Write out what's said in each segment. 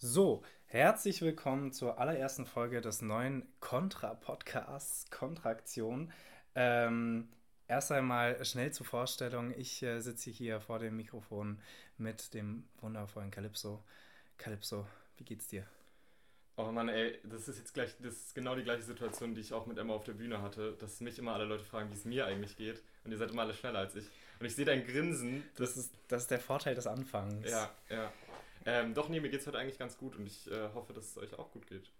So, herzlich willkommen zur allerersten Folge des neuen Contra-Podcasts Kontraktion. Ähm, erst einmal schnell zur Vorstellung. Ich äh, sitze hier vor dem Mikrofon mit dem wundervollen Calypso. Calypso, wie geht's dir? Oh Mann, ey, das ist jetzt gleich, das ist genau die gleiche Situation, die ich auch mit Emma auf der Bühne hatte, dass mich immer alle Leute fragen, wie es mir eigentlich geht. Und ihr seid immer alle schneller als ich. Und ich sehe dein Grinsen. Das ist, das ist der Vorteil des Anfangs. Ja, ja. Ähm, doch, nee, mir geht es heute eigentlich ganz gut und ich äh, hoffe, dass es euch auch gut geht.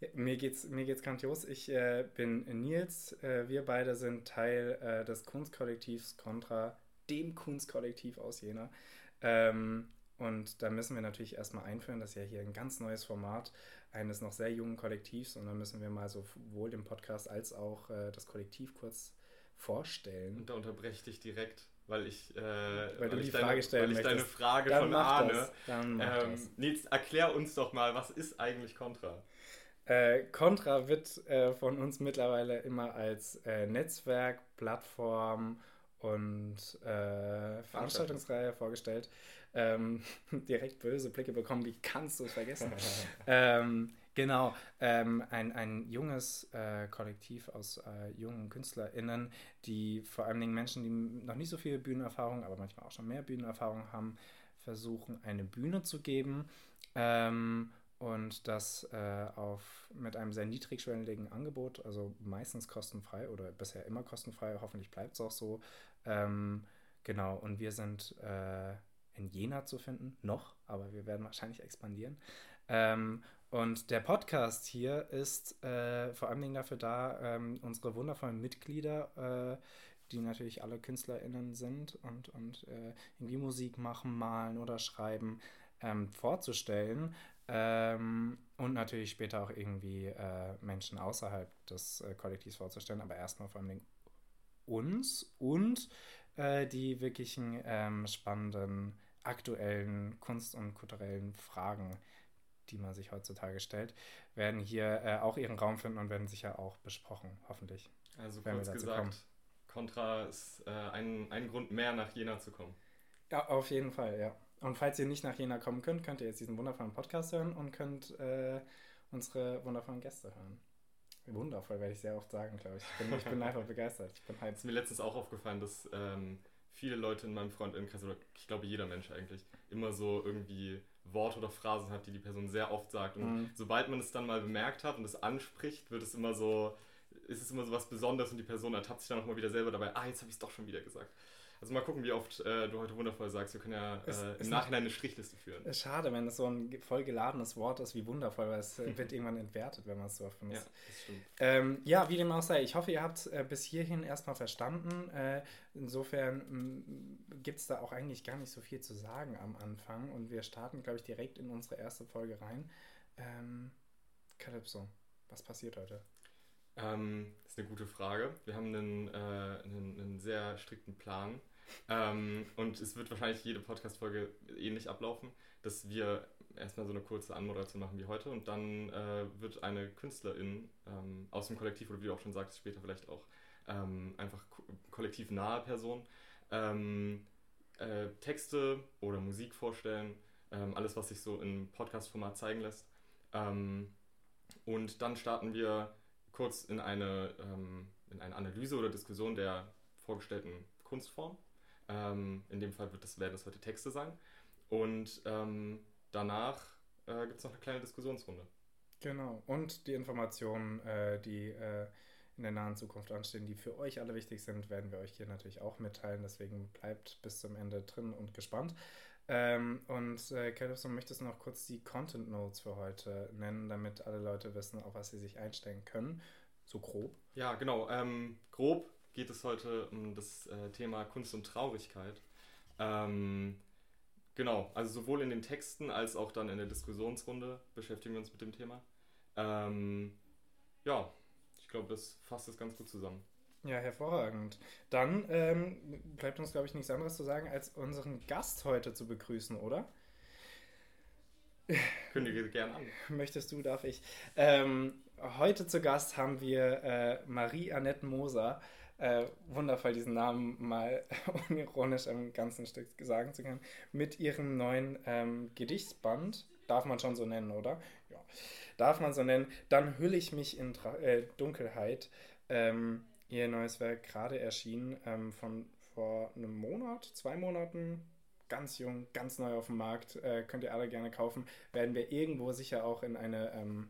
Ja, mir geht's, mir geht's grandios. Ich äh, bin Nils. Äh, wir beide sind Teil äh, des Kunstkollektivs Contra, dem Kunstkollektiv aus Jena. Ähm, und da müssen wir natürlich erstmal einführen, das ist ja hier ein ganz neues Format eines noch sehr jungen Kollektivs. Und dann müssen wir mal sowohl den Podcast als auch äh, das Kollektiv kurz vorstellen. Und da unterbreche ich dich direkt weil ich, äh, weil, weil ich, deine, weil ich deine, Frage Dann von Arne. Das. Dann ähm, Nils, erklär uns doch mal, was ist eigentlich Contra? Äh, Contra wird äh, von uns mittlerweile immer als äh, Netzwerk, Plattform und äh, Veranstaltungsreihe vorgestellt. Ähm, direkt böse Blicke bekommen, wie kannst du es vergessen? ähm, Genau, ähm, ein, ein junges äh, Kollektiv aus äh, jungen KünstlerInnen, die vor allen Dingen Menschen, die noch nicht so viel Bühnenerfahrung, aber manchmal auch schon mehr Bühnenerfahrung haben, versuchen, eine Bühne zu geben. Ähm, und das äh, auf, mit einem sehr niedrigschwelligen Angebot, also meistens kostenfrei oder bisher immer kostenfrei, hoffentlich bleibt es auch so. Ähm, genau, und wir sind äh, in Jena zu finden, noch, aber wir werden wahrscheinlich expandieren. Ähm, und der Podcast hier ist äh, vor allen Dingen dafür da, ähm, unsere wundervollen Mitglieder, äh, die natürlich alle KünstlerInnen sind und, und äh, irgendwie Musik machen, malen oder schreiben, ähm, vorzustellen. Ähm, und natürlich später auch irgendwie äh, Menschen außerhalb des äh, Kollektivs vorzustellen, aber erstmal vor allen Dingen uns und äh, die wirklichen ähm, spannenden aktuellen Kunst- und kulturellen Fragen die man sich heutzutage stellt, werden hier äh, auch ihren Raum finden und werden sicher auch besprochen, hoffentlich. Also kurz gesagt, kommen. Contra ist äh, ein, ein Grund mehr, nach Jena zu kommen. Ja, auf jeden Fall, ja. Und falls ihr nicht nach Jena kommen könnt, könnt ihr jetzt diesen wundervollen Podcast hören und könnt äh, unsere wundervollen Gäste hören. Wundervoll, werde ich sehr oft sagen, glaube ich. Ich bin, ich bin einfach begeistert. Ich bin halt ist mir letztens auch aufgefallen, dass ähm, viele Leute in meinem Freundinnenkreis, oder ich glaube jeder Mensch eigentlich, immer so irgendwie Worte oder Phrasen hat, die die Person sehr oft sagt. Und mhm. sobald man es dann mal bemerkt hat und es anspricht, wird es immer so, ist es immer so was Besonderes und die Person ertappt sich dann auch mal wieder selber dabei, ah, jetzt habe ich es doch schon wieder gesagt. Also mal gucken, wie oft äh, du heute wundervoll sagst. Wir können ja äh, im Nachhinein eine Strichliste führen. Schade, wenn es so ein voll geladenes Wort ist wie wundervoll, weil es äh, wird irgendwann entwertet, wenn man es so oft benutzt. Ja, das stimmt. Ähm, ja, wie dem auch sei. Ich hoffe, ihr habt äh, bis hierhin erstmal verstanden. Äh, insofern gibt es da auch eigentlich gar nicht so viel zu sagen am Anfang. Und wir starten, glaube ich, direkt in unsere erste Folge rein. Ähm, Calypso, was passiert heute? Ähm, das ist eine gute Frage. Wir haben einen, äh, einen, einen sehr strikten Plan. Ähm, und es wird wahrscheinlich jede Podcast-Folge ähnlich ablaufen, dass wir erstmal so eine kurze Anmoderation machen wie heute und dann äh, wird eine Künstlerin ähm, aus dem Kollektiv oder wie du auch schon sagst, später vielleicht auch ähm, einfach ko kollektiv nahe Person ähm, äh, Texte oder Musik vorstellen, ähm, alles, was sich so im Podcast-Format zeigen lässt. Ähm, und dann starten wir kurz in eine, in eine Analyse oder Diskussion der vorgestellten Kunstform. Ähm, in dem Fall wird das, werden das heute Texte sein. Und ähm, danach äh, gibt es noch eine kleine Diskussionsrunde. Genau. Und die Informationen, äh, die äh, in der nahen Zukunft anstehen, die für euch alle wichtig sind, werden wir euch hier natürlich auch mitteilen. Deswegen bleibt bis zum Ende drin und gespannt. Ähm, und äh, möchtest du noch kurz die Content Notes für heute nennen, damit alle Leute wissen, auf was sie sich einstellen können? So grob. Ja, genau. Ähm, grob geht es heute um das äh, Thema Kunst und Traurigkeit. Ähm, genau, also sowohl in den Texten als auch dann in der Diskussionsrunde beschäftigen wir uns mit dem Thema. Ähm, ja, ich glaube, das fasst es ganz gut zusammen. Ja, hervorragend. Dann ähm, bleibt uns, glaube ich, nichts anderes zu sagen, als unseren Gast heute zu begrüßen, oder? Kündige gern an. Möchtest du, darf ich. Ähm, heute zu Gast haben wir äh, Marie-Annette Moser äh, wundervoll, diesen Namen mal unironisch im ganzen Stück sagen zu können, mit ihrem neuen ähm, Gedichtsband Darf man schon so nennen, oder? Ja. Darf man so nennen. Dann hülle ich mich in Tra äh, Dunkelheit. Ähm, ihr neues Werk gerade erschienen, ähm, von vor einem Monat, zwei Monaten. Ganz jung, ganz neu auf dem Markt. Äh, könnt ihr alle gerne kaufen. Werden wir irgendwo sicher auch in eine ähm,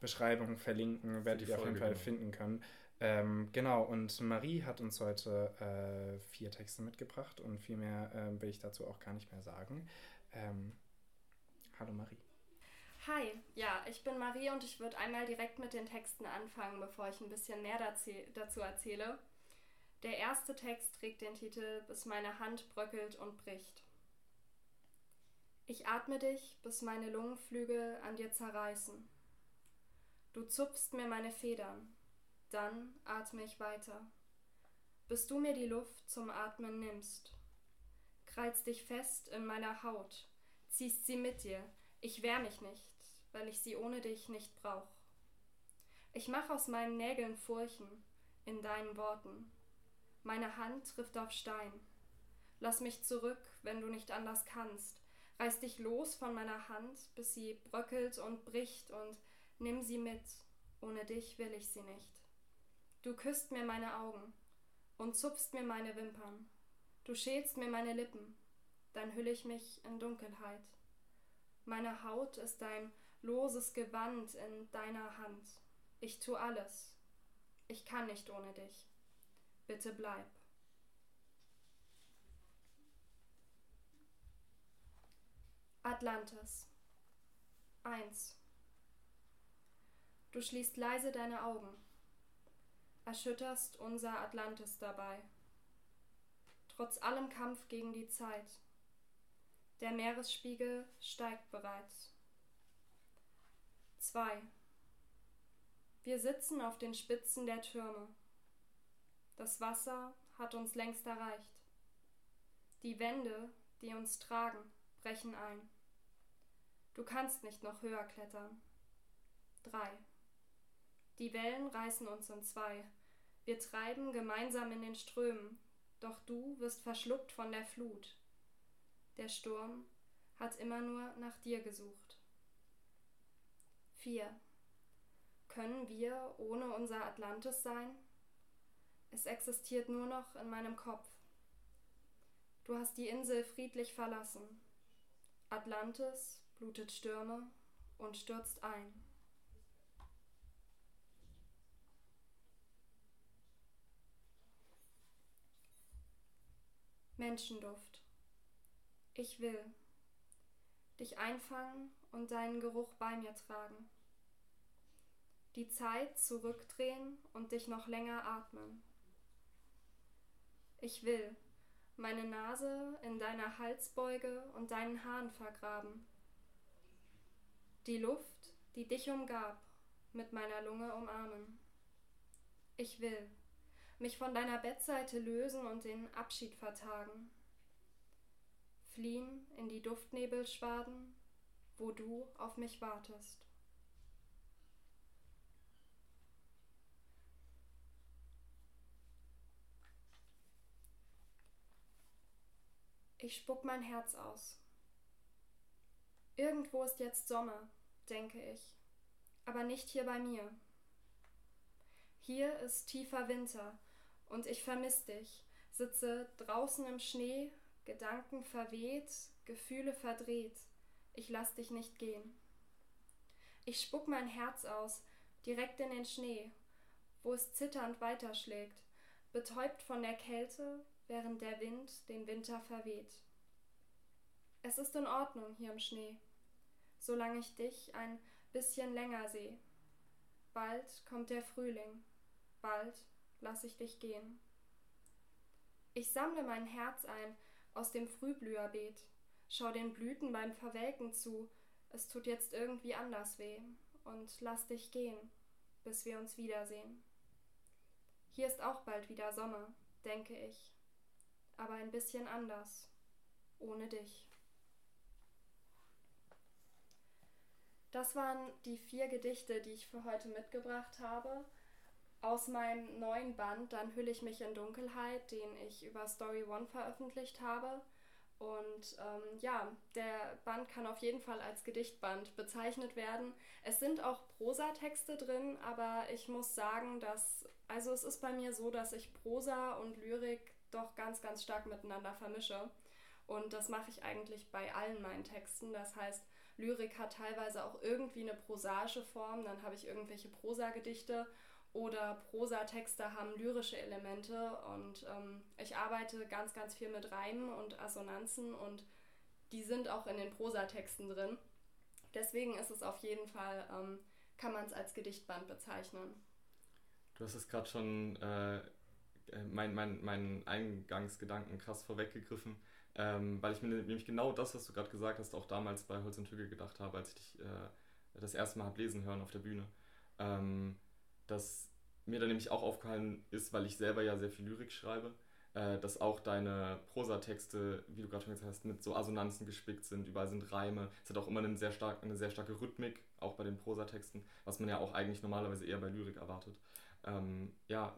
Beschreibung verlinken. Werdet ihr auf jeden Fall genau. finden können. Ähm, genau, und Marie hat uns heute äh, vier Texte mitgebracht und viel mehr äh, will ich dazu auch gar nicht mehr sagen. Ähm, hallo Marie. Hi, ja, ich bin Marie und ich würde einmal direkt mit den Texten anfangen, bevor ich ein bisschen mehr dazu erzähle. Der erste Text trägt den Titel Bis meine Hand bröckelt und bricht. Ich atme dich, bis meine Lungenflügel an dir zerreißen. Du zupfst mir meine Federn, dann atme ich weiter, bis du mir die Luft zum Atmen nimmst. Krallst dich fest in meiner Haut, ziehst sie mit dir, ich wehr mich nicht, weil ich sie ohne dich nicht brauch. Ich mach aus meinen Nägeln Furchen in deinen Worten. Meine Hand trifft auf Stein. Lass mich zurück, wenn du nicht anders kannst. Reiß dich los von meiner Hand, bis sie bröckelt und bricht und nimm sie mit. Ohne dich will ich sie nicht. Du küsst mir meine Augen und zupfst mir meine Wimpern. Du schälst mir meine Lippen, dann hüll ich mich in Dunkelheit. Meine Haut ist dein loses Gewand in deiner Hand. Ich tu alles. Ich kann nicht ohne dich. Bitte bleib. Atlantis 1 Du schließt leise deine Augen erschütterst unser Atlantis dabei. Trotz allem Kampf gegen die Zeit. Der Meeresspiegel steigt bereits. 2. Wir sitzen auf den Spitzen der Türme. Das Wasser hat uns längst erreicht. Die Wände, die uns tragen, brechen ein. Du kannst nicht noch höher klettern. 3. Die Wellen reißen uns in zwei. Wir treiben gemeinsam in den Strömen, doch du wirst verschluckt von der Flut. Der Sturm hat immer nur nach dir gesucht. 4. Können wir ohne unser Atlantis sein? Es existiert nur noch in meinem Kopf. Du hast die Insel friedlich verlassen. Atlantis blutet Stürme und stürzt ein. Menschenduft. Ich will dich einfangen und deinen Geruch bei mir tragen. Die Zeit zurückdrehen und dich noch länger atmen. Ich will meine Nase in deiner Halsbeuge und deinen Haaren vergraben. Die Luft, die dich umgab, mit meiner Lunge umarmen. Ich will mich von deiner Bettseite lösen und den Abschied vertagen. Fliehen in die Duftnebelschwaden, wo du auf mich wartest. Ich spuck mein Herz aus. Irgendwo ist jetzt Sommer, denke ich, aber nicht hier bei mir. Hier ist tiefer Winter und ich vermiss dich, sitze draußen im Schnee, Gedanken verweht, Gefühle verdreht. Ich lass dich nicht gehen. Ich spuck mein Herz aus, direkt in den Schnee, wo es zitternd weiterschlägt, betäubt von der Kälte, während der Wind den Winter verweht. Es ist in Ordnung hier im Schnee, solange ich dich ein bisschen länger sehe. Bald kommt der Frühling bald lass ich dich gehen. Ich sammle mein Herz ein aus dem Frühblüherbeet, schau den Blüten beim Verwelken zu, es tut jetzt irgendwie anders weh, und lass dich gehen, bis wir uns wiedersehen. Hier ist auch bald wieder Sommer, denke ich, aber ein bisschen anders, ohne dich. Das waren die vier Gedichte, die ich für heute mitgebracht habe aus meinem neuen Band Dann hülle ich mich in Dunkelheit, den ich über Story One veröffentlicht habe. Und ähm, ja, der Band kann auf jeden Fall als Gedichtband bezeichnet werden. Es sind auch Prosatexte drin, aber ich muss sagen, dass, also es ist bei mir so, dass ich Prosa und Lyrik doch ganz, ganz stark miteinander vermische. Und das mache ich eigentlich bei allen meinen Texten. Das heißt, Lyrik hat teilweise auch irgendwie eine prosaische Form, dann habe ich irgendwelche Prosagedichte oder Prosatexte haben lyrische Elemente und ähm, ich arbeite ganz, ganz viel mit Reimen und Assonanzen und die sind auch in den Prosatexten drin. Deswegen ist es auf jeden Fall, ähm, kann man es als Gedichtband bezeichnen. Du hast es gerade schon äh, mein, mein, meinen Eingangsgedanken krass vorweggegriffen, ähm, weil ich mir nämlich genau das, was du gerade gesagt hast, auch damals bei Holz und Hügel gedacht habe, als ich dich äh, das erste Mal habe lesen hören auf der Bühne. Ähm, dass mir dann nämlich auch aufgefallen ist, weil ich selber ja sehr viel Lyrik schreibe, äh, dass auch deine Prosatexte, wie du gerade schon gesagt hast, mit so Assonanzen gespickt sind, überall sind Reime. Es hat auch immer eine sehr, stark, eine sehr starke Rhythmik, auch bei den Prosatexten, was man ja auch eigentlich normalerweise eher bei Lyrik erwartet. Ähm, ja,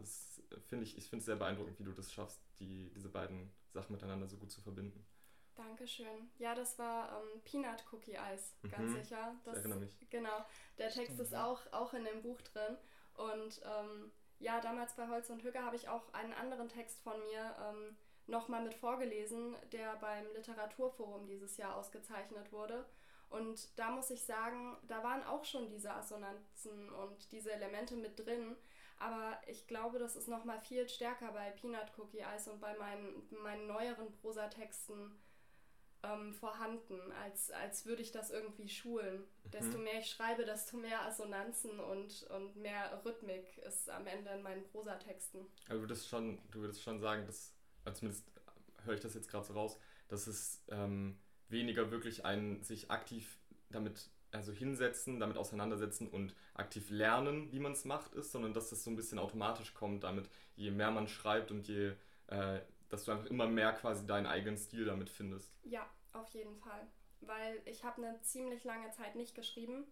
finde ich, ich finde es sehr beeindruckend, wie du das schaffst, die, diese beiden Sachen miteinander so gut zu verbinden. Dankeschön. Ja, das war ähm, Peanut Cookie Eis, ganz mhm. sicher. Das, ich erinnere mich. Genau. Der Text Stimmt, ist auch, auch in dem Buch drin. Und ähm, ja, damals bei Holz und Hügge habe ich auch einen anderen Text von mir ähm, nochmal mit vorgelesen, der beim Literaturforum dieses Jahr ausgezeichnet wurde. Und da muss ich sagen, da waren auch schon diese Assonanzen und diese Elemente mit drin. Aber ich glaube, das ist nochmal viel stärker bei Peanut Cookie Eis und bei meinen, meinen neueren Prosatexten ähm, vorhanden, als, als würde ich das irgendwie schulen. Mhm. Desto mehr ich schreibe, desto mehr Assonanzen und, und mehr Rhythmik ist am Ende in meinen Prosatexten. Also du würdest schon, du würdest schon sagen, dass, also zumindest höre ich das jetzt gerade so raus, dass es ähm, weniger wirklich ein sich aktiv damit also hinsetzen, damit auseinandersetzen und aktiv lernen, wie man es macht, ist, sondern dass das so ein bisschen automatisch kommt, damit je mehr man schreibt und je äh, dass du einfach immer mehr quasi deinen eigenen Stil damit findest. Ja, auf jeden Fall. Weil ich habe eine ziemlich lange Zeit nicht geschrieben.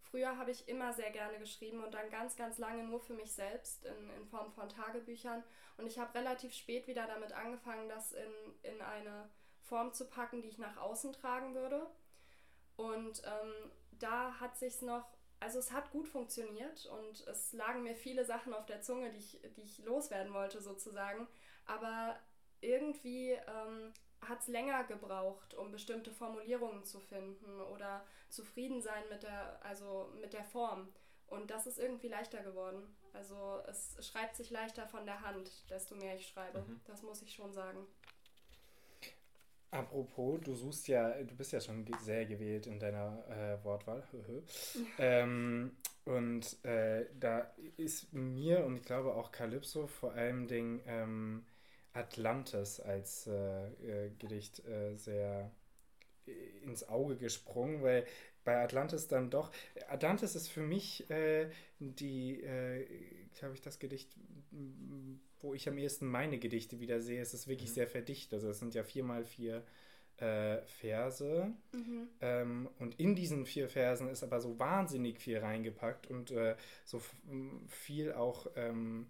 Früher habe ich immer sehr gerne geschrieben und dann ganz, ganz lange nur für mich selbst in, in Form von Tagebüchern. Und ich habe relativ spät wieder damit angefangen, das in, in eine Form zu packen, die ich nach außen tragen würde. Und ähm, da hat sich noch, also es hat gut funktioniert und es lagen mir viele Sachen auf der Zunge, die ich, die ich loswerden wollte sozusagen. Aber irgendwie ähm, hat es länger gebraucht, um bestimmte Formulierungen zu finden oder zufrieden sein mit der, also mit der Form. Und das ist irgendwie leichter geworden. Also es schreibt sich leichter von der Hand, desto mehr ich schreibe. Mhm. Das muss ich schon sagen. Apropos, du suchst ja, du bist ja schon sehr gewählt in deiner äh, Wortwahl. ähm, und äh, da ist mir und ich glaube auch Calypso vor allem Dingen ähm, Atlantis als äh, äh, Gedicht äh, sehr äh, ins Auge gesprungen, weil bei Atlantis dann doch. Atlantis ist für mich die, glaube ich, das Gedicht, wo ich am ehesten meine Gedichte wieder sehe. Es ist wirklich mhm. sehr verdichtet. Also es sind ja vier mal vier äh, Verse. Mhm. Ähm, und in diesen vier Versen ist aber so wahnsinnig viel reingepackt und äh, so viel auch. Ähm,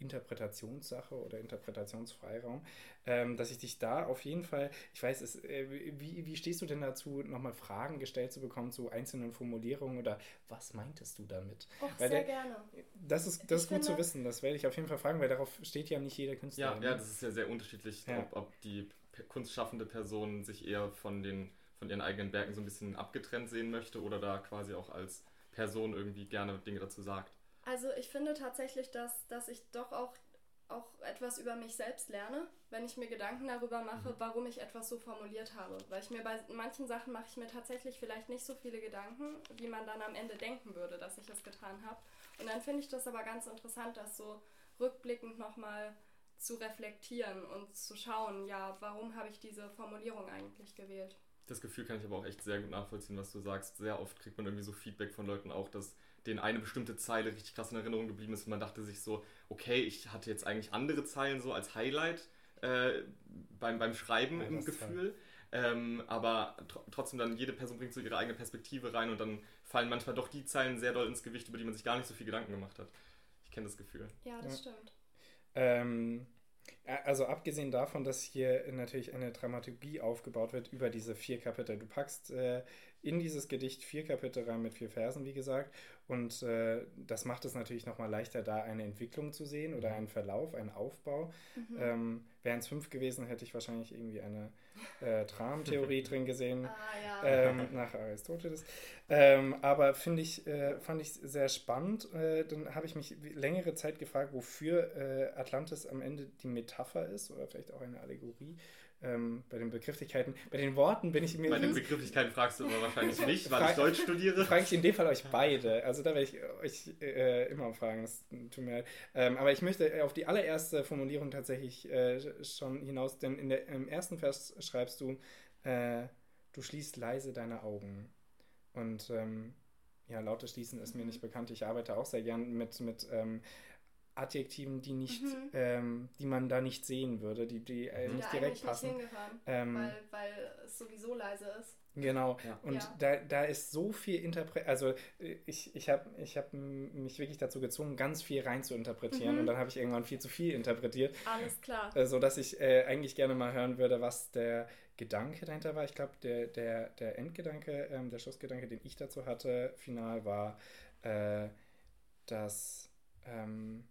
Interpretationssache oder Interpretationsfreiraum, ähm, dass ich dich da auf jeden Fall, ich weiß, es, äh, wie, wie stehst du denn dazu, nochmal Fragen gestellt zu bekommen zu einzelnen Formulierungen oder was meintest du damit? Och, weil sehr der, gerne. Das ist, das ist gut finde, zu wissen, das werde ich auf jeden Fall fragen, weil darauf steht ja nicht jeder Künstler. Ja, ja das ist ja sehr unterschiedlich, ja. Ob, ob die kunstschaffende Person sich eher von, den, von ihren eigenen Werken so ein bisschen abgetrennt sehen möchte oder da quasi auch als Person irgendwie gerne Dinge dazu sagt. Also ich finde tatsächlich, dass, dass ich doch auch, auch etwas über mich selbst lerne, wenn ich mir Gedanken darüber mache, mhm. warum ich etwas so formuliert habe. Weil ich mir bei manchen Sachen mache ich mir tatsächlich vielleicht nicht so viele Gedanken, wie man dann am Ende denken würde, dass ich es getan habe. Und dann finde ich das aber ganz interessant, das so rückblickend nochmal zu reflektieren und zu schauen, ja, warum habe ich diese Formulierung eigentlich gewählt. Das Gefühl kann ich aber auch echt sehr gut nachvollziehen, was du sagst. Sehr oft kriegt man irgendwie so Feedback von Leuten auch, dass denen eine bestimmte Zeile richtig krass in Erinnerung geblieben ist und man dachte sich so, okay, ich hatte jetzt eigentlich andere Zeilen so als Highlight äh, beim, beim Schreiben ja, im Gefühl. Ähm, aber tr trotzdem dann jede Person bringt so ihre eigene Perspektive rein und dann fallen manchmal doch die Zeilen sehr doll ins Gewicht, über die man sich gar nicht so viel Gedanken gemacht hat. Ich kenne das Gefühl. Ja, das ja. stimmt. Ähm, also abgesehen davon, dass hier natürlich eine Dramaturgie aufgebaut wird über diese vier Kapitel. Du packst äh, in dieses Gedicht vier Kapitel rein mit vier Versen, wie gesagt. Und äh, das macht es natürlich nochmal leichter, da eine Entwicklung zu sehen oder einen Verlauf, einen Aufbau. Mhm. Ähm, Wären es fünf gewesen, hätte ich wahrscheinlich irgendwie eine äh, Tramtheorie drin gesehen, ah, ja. ähm, nach Aristoteles. Ähm, aber finde ich, äh, fand ich sehr spannend. Äh, dann habe ich mich längere Zeit gefragt, wofür äh, Atlantis am Ende die Metapher ist oder vielleicht auch eine Allegorie ähm, bei den Begrifflichkeiten, bei den Worten bin ich mir. Bei den Begrifflichkeiten fragst du aber wahrscheinlich nicht, weil ich Deutsch studiere. Frage ich in dem Fall euch beide. Also da werde ich euch äh, immer fragen. Das tut mir leid. Ähm, aber ich möchte auf die allererste Formulierung tatsächlich äh, schon hinaus, denn in der, im ersten Vers schreibst du, äh, du schließt leise deine Augen. Und ähm, ja, lautes Schließen ist mir nicht bekannt. Ich arbeite auch sehr gern mit, mit ähm, Adjektiven, die nicht, mhm. ähm, die man da nicht sehen würde, die, die äh, nicht direkt passen. Nicht ähm, weil, weil es sowieso leise ist. Genau. Ja. Und ja. Da, da ist so viel Interpret, also äh, ich, ich habe ich hab mich wirklich dazu gezwungen, ganz viel rein zu interpretieren mhm. und dann habe ich irgendwann viel zu viel interpretiert. Alles klar. Äh, so dass ich äh, eigentlich gerne mal hören würde, was der Gedanke dahinter war. Ich glaube, der, der, der Endgedanke, ähm, der Schlussgedanke, den ich dazu hatte, final war, äh, dass ähm,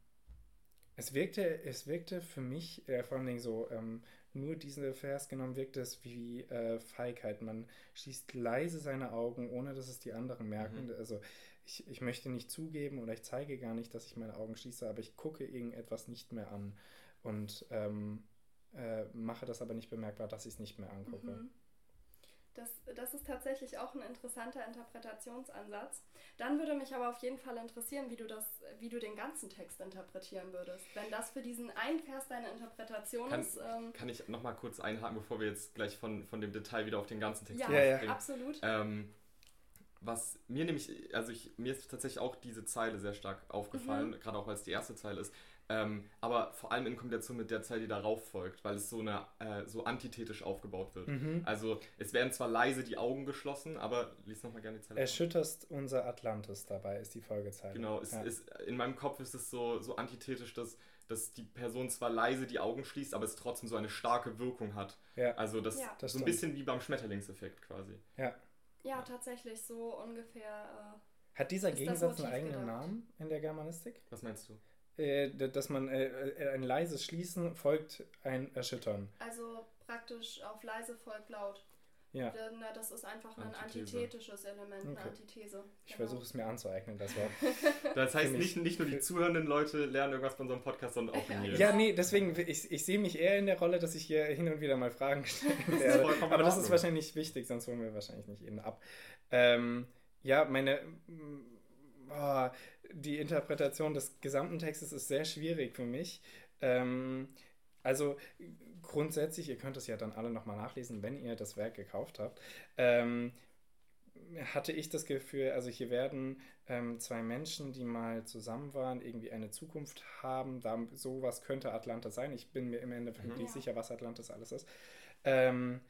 es wirkte, es wirkte für mich, äh, vor allen Dingen so, ähm, nur diesen Vers genommen, wirkt es wie äh, Feigheit. Man schließt leise seine Augen, ohne dass es die anderen merken. Mhm. Also ich, ich möchte nicht zugeben oder ich zeige gar nicht, dass ich meine Augen schließe, aber ich gucke irgendetwas nicht mehr an und ähm, äh, mache das aber nicht bemerkbar, dass ich es nicht mehr angucke. Mhm. Das, das ist tatsächlich auch ein interessanter Interpretationsansatz. Dann würde mich aber auf jeden Fall interessieren, wie du, das, wie du den ganzen Text interpretieren würdest. Wenn das für diesen einen Vers deine Interpretation kann, ist. Ähm, kann ich nochmal kurz einhaken, bevor wir jetzt gleich von, von dem Detail wieder auf den ganzen Text ja, ja, ja. absolut. Ähm, was mir nämlich, also ich, mir ist tatsächlich auch diese Zeile sehr stark aufgefallen, mhm. gerade auch weil es die erste Zeile ist. Ähm, aber vor allem in Kombination mit der Zeile, die darauf folgt, weil es so eine äh, so antithetisch aufgebaut wird. Mhm. Also es werden zwar leise die Augen geschlossen, aber lies nochmal gerne die Zeile. Erschütterst unser Atlantis dabei, ist die Folgezeile. Genau, es ja. ist, in meinem Kopf ist es so, so antithetisch, dass, dass die Person zwar leise die Augen schließt, aber es trotzdem so eine starke Wirkung hat. Ja. Also das, ja. das so ein bisschen wie beim Schmetterlingseffekt quasi. Ja. Ja, tatsächlich so ungefähr. Äh, hat dieser Gegensatz einen eigenen gedacht. Namen in der Germanistik? Was meinst du? Äh, dass man äh, äh, ein leises Schließen folgt ein Erschüttern. Also praktisch auf leise folgt laut. Ja. Denn, das ist einfach ein Antithese. antithetisches Element, okay. eine Antithese. Ich genau. versuche es mir anzueignen, das Wort. das heißt, nicht, nicht nur die zuhörenden Leute lernen irgendwas von so einem Podcast, sondern auch mir. Ja, nee, deswegen, ich, ich sehe mich eher in der Rolle, dass ich hier hin und wieder mal Fragen stellen werde. Aber das ist wahrscheinlich wichtig, sonst holen wir wahrscheinlich nicht jeden ab. Ähm, ja, meine oh, die Interpretation des gesamten Textes ist sehr schwierig für mich. Ähm, also grundsätzlich, ihr könnt es ja dann alle nochmal nachlesen, wenn ihr das Werk gekauft habt. Ähm, hatte ich das Gefühl, also hier werden ähm, zwei Menschen, die mal zusammen waren, irgendwie eine Zukunft haben. Da, sowas könnte Atlantis sein. Ich bin mir im Endeffekt mhm. nicht sicher, was Atlantis alles ist. Ähm,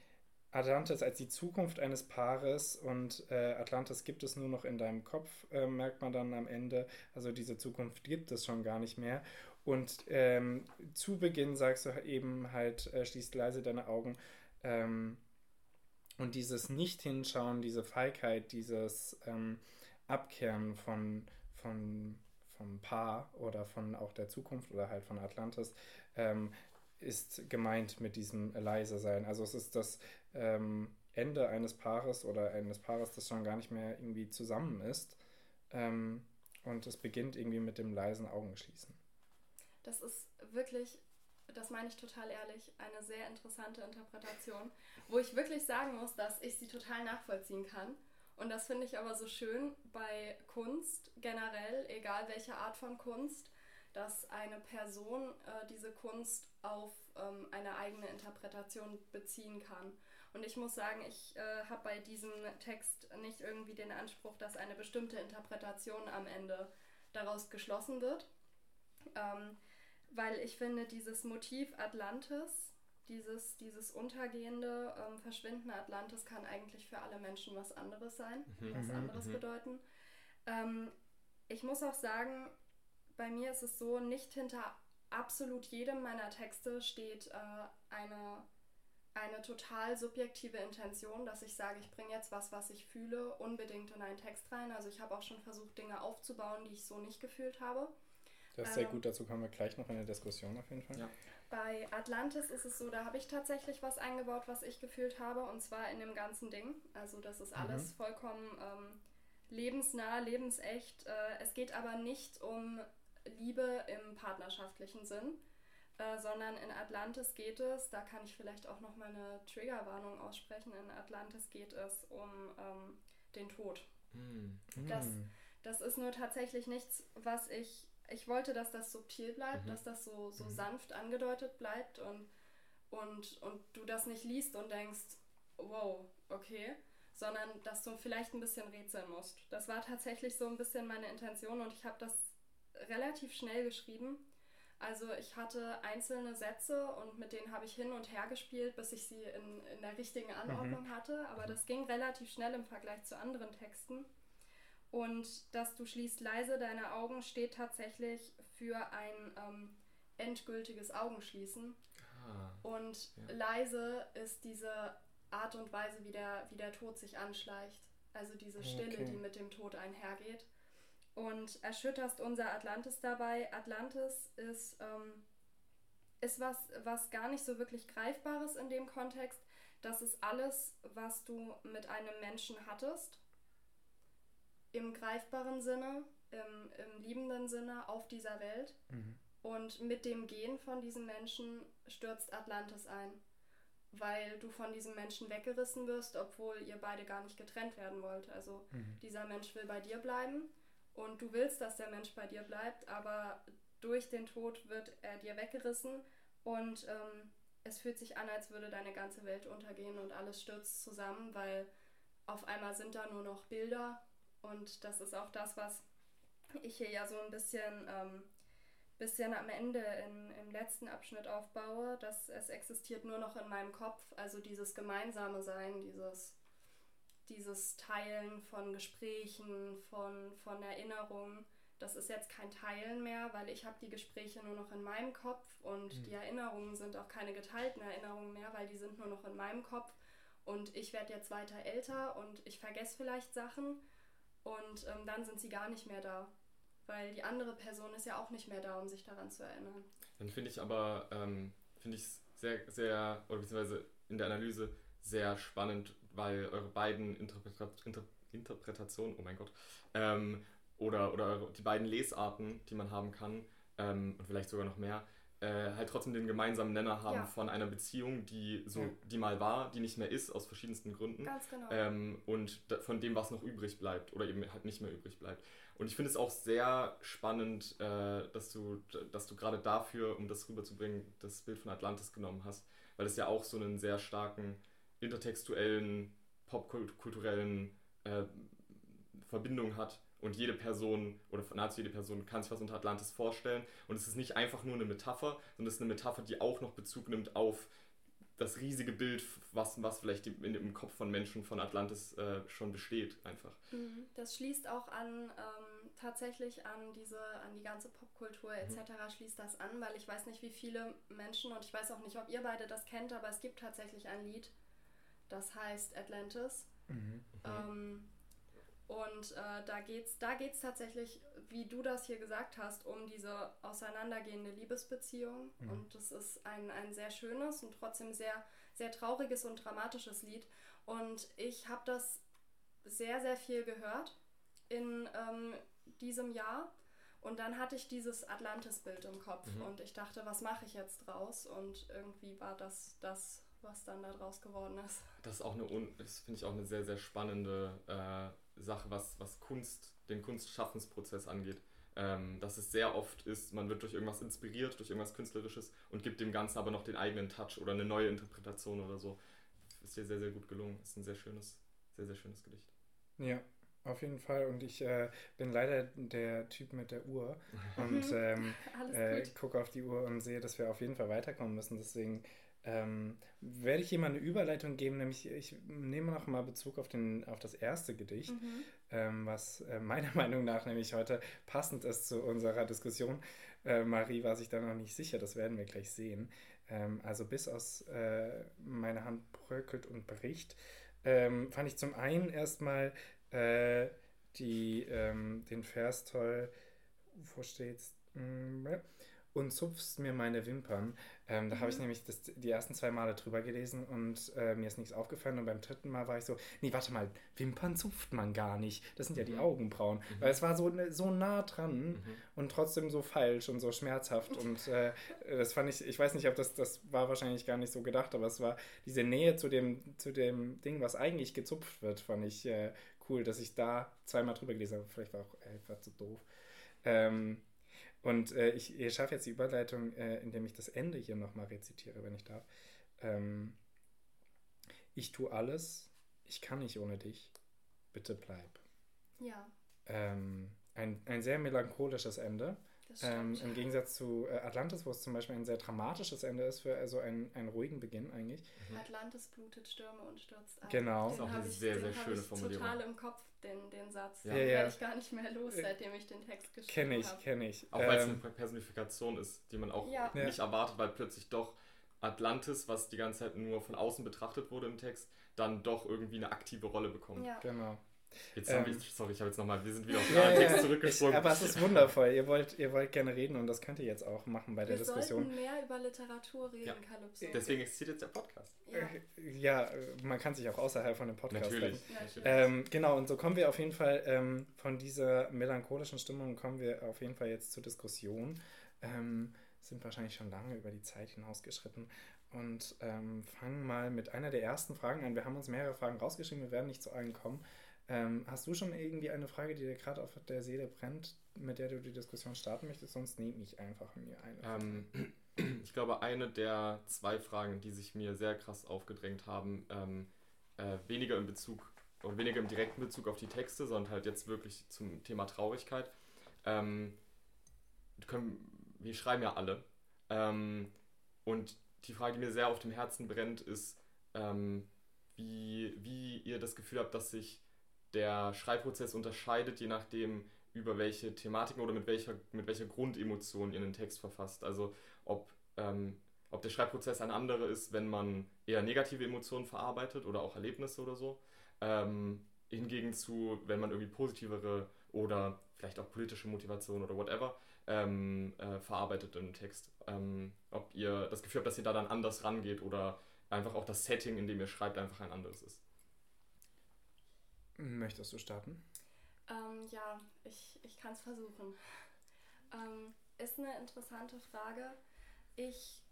Atlantis als die Zukunft eines Paares und äh, Atlantis gibt es nur noch in deinem Kopf, äh, merkt man dann am Ende. Also diese Zukunft gibt es schon gar nicht mehr. Und ähm, zu Beginn sagst du eben halt, äh, schließt leise deine Augen. Ähm, und dieses Nicht-Hinschauen, diese Feigheit, dieses ähm, Abkehren von, von, vom Paar oder von auch der Zukunft oder halt von Atlantis, ähm, ist gemeint mit diesem leise sein. Also es ist das ähm, Ende eines Paares oder eines Paares, das schon gar nicht mehr irgendwie zusammen ist. Ähm, und es beginnt irgendwie mit dem leisen Augenschließen. Das ist wirklich, das meine ich total ehrlich, eine sehr interessante Interpretation, wo ich wirklich sagen muss, dass ich sie total nachvollziehen kann. Und das finde ich aber so schön bei Kunst generell, egal welche Art von Kunst, dass eine Person äh, diese Kunst auf ähm, eine eigene Interpretation beziehen kann. Und ich muss sagen, ich äh, habe bei diesem Text nicht irgendwie den Anspruch, dass eine bestimmte Interpretation am Ende daraus geschlossen wird. Ähm, weil ich finde, dieses Motiv Atlantis, dieses, dieses untergehende, ähm, verschwindende Atlantis kann eigentlich für alle Menschen was anderes sein, mhm. was mhm, anderes mhm. bedeuten. Ähm, ich muss auch sagen, bei mir ist es so, nicht hinter absolut jedem meiner Texte steht äh, eine, eine total subjektive Intention, dass ich sage, ich bringe jetzt was, was ich fühle, unbedingt in einen Text rein. Also ich habe auch schon versucht, Dinge aufzubauen, die ich so nicht gefühlt habe. Das ist sehr ähm, gut, dazu kommen wir gleich noch in der Diskussion auf jeden Fall. Ja. Bei Atlantis ist es so, da habe ich tatsächlich was eingebaut, was ich gefühlt habe, und zwar in dem ganzen Ding. Also das ist alles mhm. vollkommen ähm, lebensnah, lebensecht. Äh, es geht aber nicht um Liebe im partnerschaftlichen Sinn, äh, sondern in Atlantis geht es, da kann ich vielleicht auch noch mal eine Triggerwarnung aussprechen, in Atlantis geht es um ähm, den Tod. Mhm. Das, das ist nur tatsächlich nichts, was ich ich wollte, dass das subtil bleibt, mhm. dass das so, so mhm. sanft angedeutet bleibt und, und, und du das nicht liest und denkst, wow, okay, sondern dass du vielleicht ein bisschen rätseln musst. Das war tatsächlich so ein bisschen meine Intention und ich habe das relativ schnell geschrieben. Also ich hatte einzelne Sätze und mit denen habe ich hin und her gespielt, bis ich sie in, in der richtigen Anordnung mhm. hatte. Aber das ging relativ schnell im Vergleich zu anderen Texten. Und dass du schließt leise deine Augen steht tatsächlich für ein ähm, endgültiges Augenschließen. Ah, und ja. leise ist diese Art und Weise, wie der, wie der Tod sich anschleicht. Also diese Stille, okay. die mit dem Tod einhergeht. Und erschütterst unser Atlantis dabei. Atlantis ist, ähm, ist was, was gar nicht so wirklich Greifbares in dem Kontext. Das ist alles, was du mit einem Menschen hattest im greifbaren Sinne, im, im liebenden Sinne auf dieser Welt. Mhm. Und mit dem Gehen von diesem Menschen stürzt Atlantis ein, weil du von diesem Menschen weggerissen wirst, obwohl ihr beide gar nicht getrennt werden wollt. Also mhm. dieser Mensch will bei dir bleiben und du willst, dass der Mensch bei dir bleibt, aber durch den Tod wird er dir weggerissen und ähm, es fühlt sich an, als würde deine ganze Welt untergehen und alles stürzt zusammen, weil auf einmal sind da nur noch Bilder. Und das ist auch das, was ich hier ja so ein bisschen, ähm, bisschen am Ende in, im letzten Abschnitt aufbaue, dass es existiert nur noch in meinem Kopf, also dieses gemeinsame Sein, dieses, dieses Teilen von Gesprächen, von, von Erinnerungen. Das ist jetzt kein Teilen mehr, weil ich habe die Gespräche nur noch in meinem Kopf und mhm. die Erinnerungen sind auch keine geteilten Erinnerungen mehr, weil die sind nur noch in meinem Kopf und ich werde jetzt weiter älter und ich vergesse vielleicht Sachen und ähm, dann sind sie gar nicht mehr da, weil die andere Person ist ja auch nicht mehr da, um sich daran zu erinnern. Dann finde ich aber, ähm, finde ich es sehr, sehr, oder beziehungsweise in der Analyse sehr spannend, weil eure beiden Interpreta Inter Interpretationen, oh mein Gott, ähm, oder, oder die beiden Lesarten, die man haben kann, ähm, und vielleicht sogar noch mehr, äh, halt trotzdem den gemeinsamen Nenner haben ja. von einer Beziehung, die so, ja. die mal war, die nicht mehr ist, aus verschiedensten Gründen. Ganz genau. Ähm, und von dem, was noch übrig bleibt oder eben halt nicht mehr übrig bleibt. Und ich finde es auch sehr spannend, äh, dass du, dass du gerade dafür, um das rüberzubringen, das Bild von Atlantis genommen hast, weil es ja auch so einen sehr starken intertextuellen, popkulturellen äh, Verbindung hat und jede Person oder nahezu jede Person kann sich was unter Atlantis vorstellen. Und es ist nicht einfach nur eine Metapher, sondern es ist eine Metapher, die auch noch Bezug nimmt auf das riesige Bild, was, was vielleicht in, im Kopf von Menschen von Atlantis äh, schon besteht, einfach. Mhm. Das schließt auch an, ähm, tatsächlich an diese, an die ganze Popkultur etc. Mhm. schließt das an, weil ich weiß nicht, wie viele Menschen, und ich weiß auch nicht, ob ihr beide das kennt, aber es gibt tatsächlich ein Lied, das heißt Atlantis. Mhm. Ähm, und äh, da geht es da geht's tatsächlich, wie du das hier gesagt hast, um diese auseinandergehende Liebesbeziehung. Mhm. Und das ist ein, ein sehr schönes und trotzdem sehr, sehr trauriges und dramatisches Lied. Und ich habe das sehr, sehr viel gehört in ähm, diesem Jahr. Und dann hatte ich dieses Atlantis-Bild im Kopf mhm. und ich dachte, was mache ich jetzt draus? Und irgendwie war das das, was dann da draus geworden ist. Das ist auch eine, das finde ich auch eine sehr, sehr spannende äh, Sache, was, was Kunst, den Kunstschaffensprozess angeht. Ähm, dass es sehr oft ist, man wird durch irgendwas inspiriert, durch irgendwas Künstlerisches und gibt dem Ganzen aber noch den eigenen Touch oder eine neue Interpretation oder so. Ist dir sehr, sehr gut gelungen. Ist ein sehr schönes, sehr, sehr schönes Gedicht. Ja, auf jeden Fall. Und ich äh, bin leider der Typ mit der Uhr und ähm, äh, gucke auf die Uhr und sehe, dass wir auf jeden Fall weiterkommen müssen. Deswegen ähm, werde ich hier mal eine Überleitung geben, nämlich ich nehme noch mal Bezug auf, den, auf das erste Gedicht, Mhm. ähm, was äh, meiner Meinung nach nämlich heute passend ist zu unserer Diskussion. Äh, Marie war sich da noch nicht sicher, das werden wir gleich sehen. Ähm, also bis aus äh, meine Hand bröckelt und bricht, ähm, fand ich zum einen erstmal äh, die, ähm, den Vers toll, wo steht's? Und zupfst mir meine Wimpern. Ähm, da habe ich Mhm. nämlich das, die ersten zwei Male drüber gelesen und äh, mir ist nichts aufgefallen. Und beim dritten Mal war ich so, nee, warte mal, Wimpern zupft man gar nicht. Das sind ja die Mhm. Augenbrauen. Mhm. Weil es war so, ne- so nah dran Mhm. und trotzdem so falsch und so schmerzhaft. Und äh, das fand ich, ich weiß nicht, ob das, das war wahrscheinlich gar nicht so gedacht, aber es war diese Nähe zu dem, zu dem Ding, was eigentlich gezupft wird, fand ich äh, cool, dass ich da zweimal drüber gelesen habe. Vielleicht war auch einfach zu doof. Ähm, und äh, ich, ich schaffe jetzt die Überleitung, äh, indem ich das Ende hier nochmal rezitiere, wenn ich darf. Ähm, ich tue alles, ich kann nicht ohne dich, bitte bleib. Ja, Ähm, ein, ein sehr melancholisches Ende. Ähm. Im Gegensatz zu äh, Atlantis, wo es zum Beispiel ein sehr dramatisches Ende ist, für also einen, einen ruhigen Beginn eigentlich. Atlantis blutet Stürme und stürzt ab. Genau. Das ist auch Den eine habe ich, sehr, den sehr habe schöne ich Formulierung. total im Kopf, den, den Satz. Ja. Den Ja, ja. werde ich gar nicht mehr los, Äh, seitdem ich den Text geschrieben Kenne ich, habe. kenne ich. Auch weil es Ähm, eine Personifikation ist, die man auch Ja. Ja. nicht erwartet, weil plötzlich doch Atlantis, was die ganze Zeit nur von außen betrachtet wurde im Text, dann doch irgendwie eine aktive Rolle bekommt. Ja. genau. Jetzt haben Ähm. wir, sorry, ich habe jetzt nochmal, wir sind wieder auf den Ja, ja, Text ich, zurückgesprungen. aber es ist wundervoll. Ihr wollt, ihr wollt gerne reden und das könnt ihr jetzt auch machen bei der Wir Diskussion. sollten mehr über Literatur reden, Ja. Calypso. Deswegen existiert jetzt der Podcast. Ja. Äh, Ja, man kann sich auch außerhalb von dem Podcast Natürlich. Natürlich. Ähm, genau, und so kommen wir auf jeden Fall ähm, von dieser melancholischen Stimmung, kommen wir auf jeden Fall jetzt zur Diskussion. Ähm, sind wahrscheinlich schon lange über die Zeit hinausgeschritten und ähm, fangen mal mit einer der ersten Fragen an. Wir haben uns mehrere Fragen rausgeschrieben, wir werden nicht zu allen kommen. Ähm, hast du schon irgendwie eine Frage, die dir gerade auf der Seele brennt, mit der du die Diskussion starten möchtest? Sonst nehme ich einfach mir eine. Ähm, ich glaube, eine der zwei Fragen, die sich mir sehr krass aufgedrängt haben, ähm, äh, weniger in Bezug oder weniger im direkten Bezug auf die Texte, sondern halt jetzt wirklich zum Thema Traurigkeit. Ähm, können, wir schreiben ja alle. Ähm, und die Frage, die mir sehr auf dem Herzen brennt, ist, ähm, wie, wie ihr das Gefühl habt, dass sich der Schreibprozess unterscheidet, je nachdem, über welche Thematiken oder mit welcher, mit welcher Grundemotion ihr einen Text verfasst. Also ob, ähm, ob der Schreibprozess ein anderer ist, wenn man eher negative Emotionen verarbeitet oder auch Erlebnisse oder so. Ähm, hingegen zu, wenn man irgendwie positivere oder vielleicht auch politische Motivation oder whatever ähm, äh, verarbeitet im Text. Ähm, ob ihr das Gefühl habt, dass ihr da dann anders rangeht oder einfach auch das Setting, in dem ihr schreibt, einfach ein anderes ist. Möchtest du starten? Ähm, ja, ich, ich kann es versuchen. Ähm, ist eine interessante Frage. Ich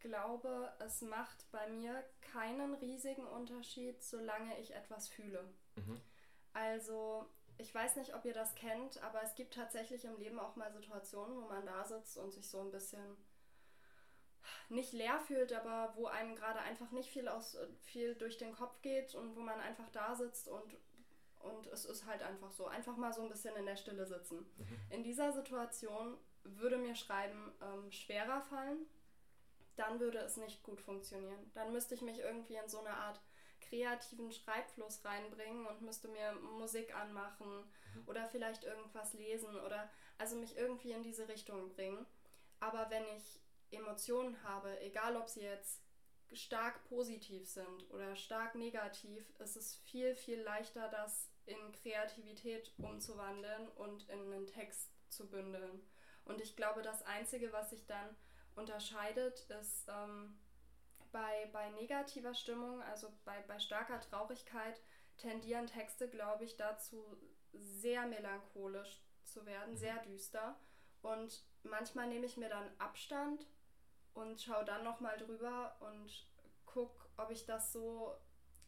glaube, es macht bei mir keinen riesigen Unterschied, solange ich etwas fühle. Mhm. Also, ich weiß nicht, ob ihr das kennt, aber es gibt tatsächlich im Leben auch mal Situationen, wo man da sitzt und sich so ein bisschen nicht leer fühlt, aber wo einem gerade einfach nicht viel aus viel durch den Kopf geht und wo man einfach da sitzt und und es ist halt einfach so, einfach mal so ein bisschen in der Stille sitzen. Mhm. In dieser Situation würde mir Schreiben ähm, schwerer fallen, dann würde es nicht gut funktionieren. Dann müsste ich mich irgendwie in so eine Art kreativen Schreibfluss reinbringen und müsste mir Musik anmachen oder vielleicht irgendwas lesen oder also mich irgendwie in diese Richtung bringen. Aber wenn ich Emotionen habe, egal ob sie jetzt stark positiv sind oder stark negativ, ist es viel, viel leichter, das in Kreativität umzuwandeln und in einen Text zu bündeln. Und ich glaube, das Einzige, was sich dann unterscheidet, ist ähm, bei, bei negativer Stimmung, also bei, bei starker Traurigkeit, tendieren Texte, glaube ich, dazu, sehr melancholisch zu werden, sehr düster. Und manchmal nehme ich mir dann Abstand und schaue dann nochmal drüber und gucke, ob ich das so,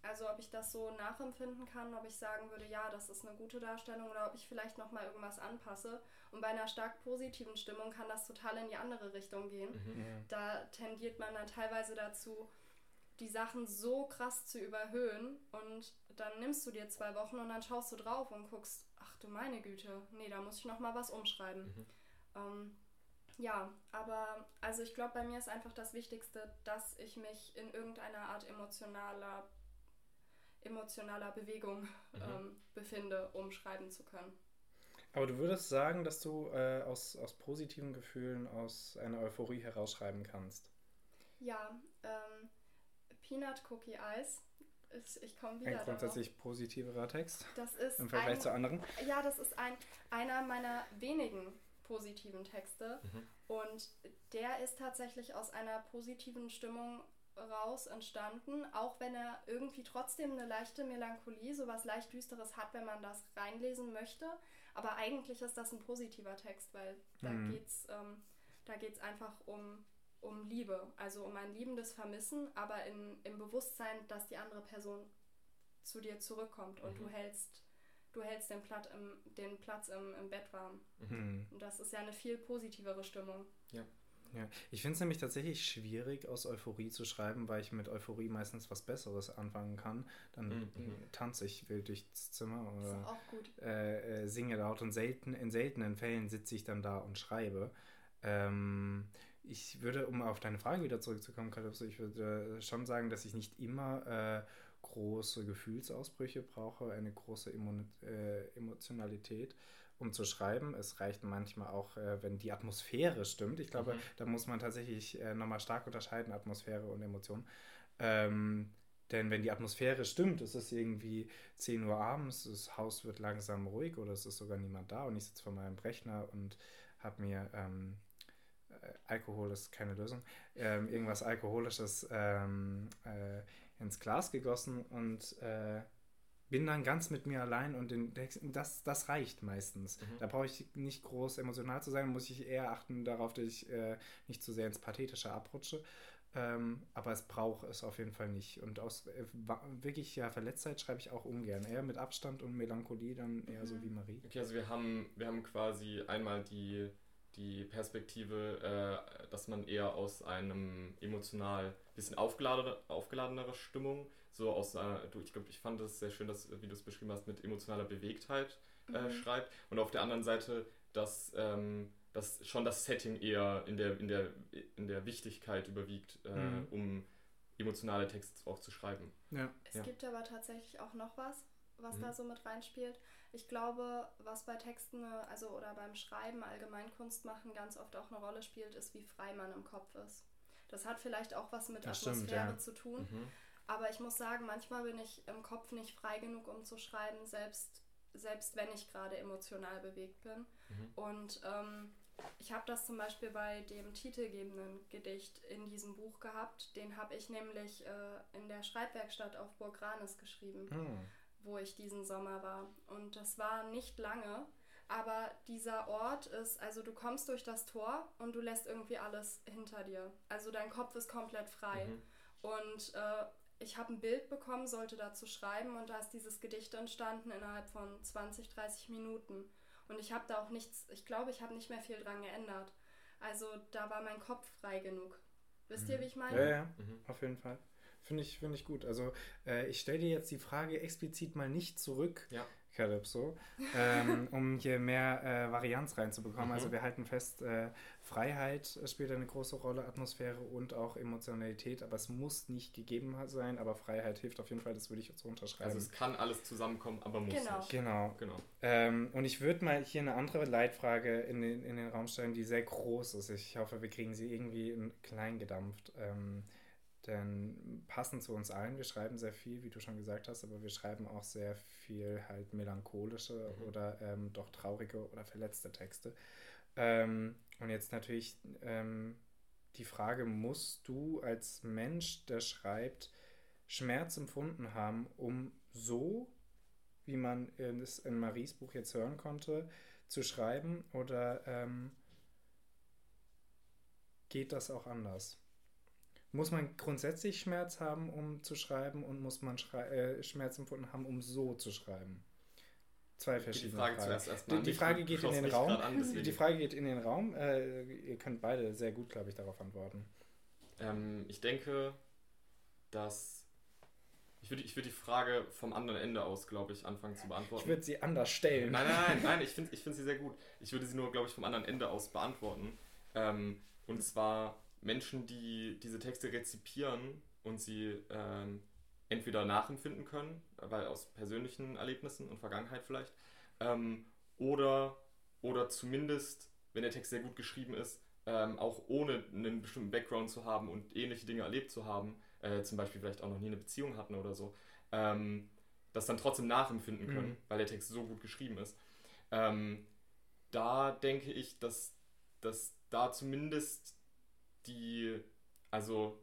also ob ich das so nachempfinden kann, ob ich sagen würde, ja, das ist eine gute Darstellung oder ob ich vielleicht nochmal irgendwas anpasse. Und bei einer stark positiven Stimmung kann das total in die andere Richtung gehen. Mhm. Da tendiert man dann teilweise dazu, die Sachen so krass zu überhöhen und dann nimmst du dir zwei Wochen und dann schaust du drauf und guckst, ach du meine Güte, nee, da muss ich nochmal was umschreiben. Mhm. Ähm, Ja, aber also ich glaube, bei mir ist einfach das Wichtigste, dass ich mich in irgendeiner Art emotionaler, emotionaler Bewegung Mhm. ähm, befinde, um schreiben zu können. Aber du würdest sagen, dass du äh, aus, aus positiven Gefühlen, aus einer Euphorie herausschreiben kannst. Ja, ähm, Peanut Cookie Eis. Ist, ich komme wieder Ein darauf. grundsätzlich positiverer Text Das ist im Vergleich ein, zu anderen. Ja, das ist ein, einer meiner wenigen positiven Texte. Mhm. Und der ist tatsächlich aus einer positiven Stimmung raus entstanden, auch wenn er irgendwie trotzdem eine leichte Melancholie, sowas leicht Düsteres hat, wenn man das reinlesen möchte. Aber eigentlich ist das ein positiver Text, weil da Mhm. geht's, ähm, da geht's einfach um, um Liebe, also um ein liebendes Vermissen, aber in, im Bewusstsein, dass die andere Person zu dir zurückkommt und Mhm. du hältst, du hältst den, Platt im, den Platz im, im Bett warm. Hm. Und das ist ja eine viel positivere Stimmung. Ja, ich finde es nämlich tatsächlich schwierig, aus Euphorie zu schreiben, weil ich mit Euphorie meistens was Besseres anfangen kann. Dann Mhm. äh, tanze ich wild durchs Zimmer oder auch gut. äh, äh, singe laut und selten, in seltenen Fällen sitze ich dann da und schreibe. Ähm, ich würde, um auf deine Frage wieder zurückzukommen, Kalypso, ich würde schon sagen, dass ich nicht immer äh, große Gefühlsausbrüche brauche, eine große Immun äh, Emotionalität, um zu schreiben. Es reicht manchmal auch, äh, wenn die Atmosphäre stimmt. Ich glaube, Mhm. da muss man tatsächlich äh, nochmal stark unterscheiden, Atmosphäre und Emotion. Ähm, denn wenn die Atmosphäre stimmt, es ist irgendwie 10 Uhr abends, das Haus wird langsam ruhig oder es ist sogar niemand da und ich sitze vor meinem Rechner und habe mir ähm, äh, Alkohol ist keine Lösung, ähm, irgendwas Alkoholisches ähm, äh, ins Glas gegossen und äh, bin dann ganz mit mir allein und den Text, das, das reicht meistens. Mhm. Da brauche ich nicht groß emotional zu sein, muss ich eher achten darauf, dass ich äh, nicht zu sehr ins Pathetische abrutsche. Ähm, aber es braucht es auf jeden Fall nicht. Und aus äh, wirklich ja, Verletztheit schreibe ich auch ungern. Eher mit Abstand und Melancholie, dann eher so Mhm. wie Marie. Okay, also wir haben, wir haben quasi einmal die, die Perspektive, äh, dass man eher aus einem emotional bisschen aufgeladener, aufgeladenere Stimmung, so aus einer, du, ich glaube, ich fand es sehr schön, dass, wie du es beschrieben hast, mit emotionaler Bewegtheit äh, Mhm. schreibt. Und auf der anderen Seite, dass, ähm, dass schon das Setting eher in der, in der, in der Wichtigkeit überwiegt, äh, Mhm. um emotionale Texte auch zu schreiben. Ja. Es Ja. gibt aber tatsächlich auch noch was, was Mhm. da so mit reinspielt. Ich glaube, was bei Texten, äh, also oder beim Schreiben, allgemein Kunst machen, ganz oft auch eine Rolle spielt, ist, wie frei man im Kopf ist. Das hat vielleicht auch was mit Das stimmt, Atmosphäre ja. zu tun. Mhm. Aber ich muss sagen, manchmal bin ich im Kopf nicht frei genug, um zu schreiben, selbst, selbst wenn ich gerade emotional bewegt bin. Mhm. Und ähm, ich habe das zum Beispiel bei dem titelgebenden Gedicht in diesem Buch gehabt. Den habe ich nämlich äh, in der Schreibwerkstatt auf Burg Ranis geschrieben, Hm. wo ich diesen Sommer war. Und das war nicht lange, aber dieser Ort ist, also du kommst durch das Tor und du lässt irgendwie alles hinter dir. Also dein Kopf ist komplett frei. Mhm. Und äh, ich habe ein Bild bekommen, sollte dazu schreiben und da ist dieses Gedicht entstanden innerhalb von 20, 30 Minuten. Und ich habe da auch nichts, ich glaube, ich habe nicht mehr viel dran geändert. Also da war mein Kopf frei genug. Wisst ihr, wie ich meine? Ja, ja, Mhm. auf jeden Fall. Finde ich, finde ich gut. Also äh, ich stelle dir jetzt die Frage explizit mal nicht zurück, Ja. Calypso, ähm, um hier mehr äh, Varianz reinzubekommen. Mhm. Also wir halten fest, äh, Freiheit spielt eine große Rolle, Atmosphäre und auch Emotionalität, aber es muss nicht gegeben sein, aber Freiheit hilft auf jeden Fall, das würde ich jetzt so unterschreiben. Also es kann alles zusammenkommen, aber muss Genau. nicht. genau. Genau. Ähm, und ich würde mal hier eine andere Leitfrage in den, in den Raum stellen, die sehr groß ist. Ich hoffe, wir kriegen sie irgendwie in klein gedampft. Ähm, denn passend zu uns allen, wir schreiben sehr viel, wie du schon gesagt hast, aber wir schreiben auch sehr viel halt melancholische Mhm. oder ähm, doch traurige oder verletzte Texte. Ähm, und jetzt natürlich ähm, die Frage, musst du als Mensch, der schreibt, Schmerz empfunden haben, um so wie man es in Maries Buch jetzt hören konnte, zu schreiben oder ähm, geht das auch anders? Muss man grundsätzlich Schmerz haben, um zu schreiben und muss man äh, Schmerz empfunden haben, um so zu schreiben? Zwei Geht die verschiedene Frage Fragen. Die, die. Frage geht in den Raum. An. Die Frage geht in den Raum. Äh, ihr könnt beide sehr gut, glaube ich, darauf antworten. Ähm, ich denke, dass. Ich würde ich würd die Frage vom anderen Ende aus, glaube ich, anfangen zu beantworten. Ich würde sie anders stellen. Nein, nein, nein, nein, ich finde ich find sie sehr gut. Ich würde sie nur, glaube ich, vom anderen Ende aus beantworten. Ähm, und zwar Menschen, die diese Texte rezipieren und sie ähm, entweder nachempfinden können, weil aus persönlichen Erlebnissen und Vergangenheit vielleicht, ähm, oder, oder zumindest, wenn der Text sehr gut geschrieben ist, ähm, auch ohne einen bestimmten Background zu haben und ähnliche Dinge erlebt zu haben, äh, zum Beispiel vielleicht auch noch nie eine Beziehung hatten oder so, ähm, das dann trotzdem nachempfinden können, mhm. weil der Text so gut geschrieben ist. Ähm, da denke ich, dass, dass da zumindest die, also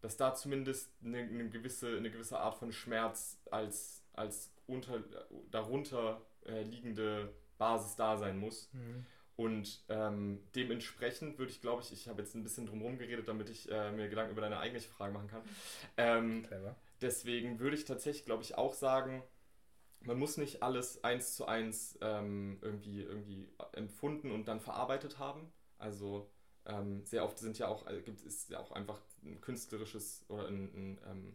dass da zumindest eine, eine, gewisse, eine gewisse Art von Schmerz als, als unter, darunter äh, liegende Basis da sein muss. Mhm. Und ähm, dementsprechend würde ich, glaube ich, ich habe jetzt ein bisschen drumherum geredet, damit ich äh, mir Gedanken über deine eigentliche Frage machen kann. Ähm, Clever. Deswegen würde ich tatsächlich, glaube ich, auch sagen, man muss nicht alles eins zu eins ähm, irgendwie, irgendwie empfunden und dann verarbeitet haben. Also ähm, sehr oft sind ja auch, äh, gibt es ja auch einfach ein künstlerisches oder ein, ein ähm,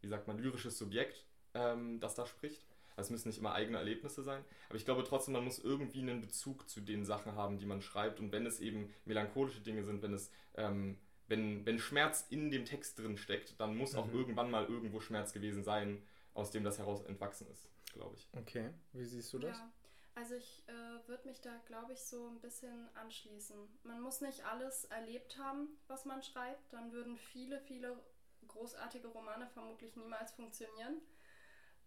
wie sagt man, lyrisches Subjekt, ähm, das da spricht. Also es müssen nicht immer eigene Erlebnisse sein. Aber ich glaube trotzdem, man muss irgendwie einen Bezug zu den Sachen haben, die man schreibt. Und wenn es eben melancholische Dinge sind, wenn es, ähm, wenn, wenn Schmerz in dem Text drin steckt, dann muss mhm. auch irgendwann mal irgendwo Schmerz gewesen sein, aus dem das heraus entwachsen ist, glaube ich. Okay, wie siehst du das? Ja. Also ich äh, würde mich da, glaube ich, so ein bisschen anschließen. Man muss nicht alles erlebt haben, was man schreibt. Dann würden viele, viele großartige Romane vermutlich niemals funktionieren.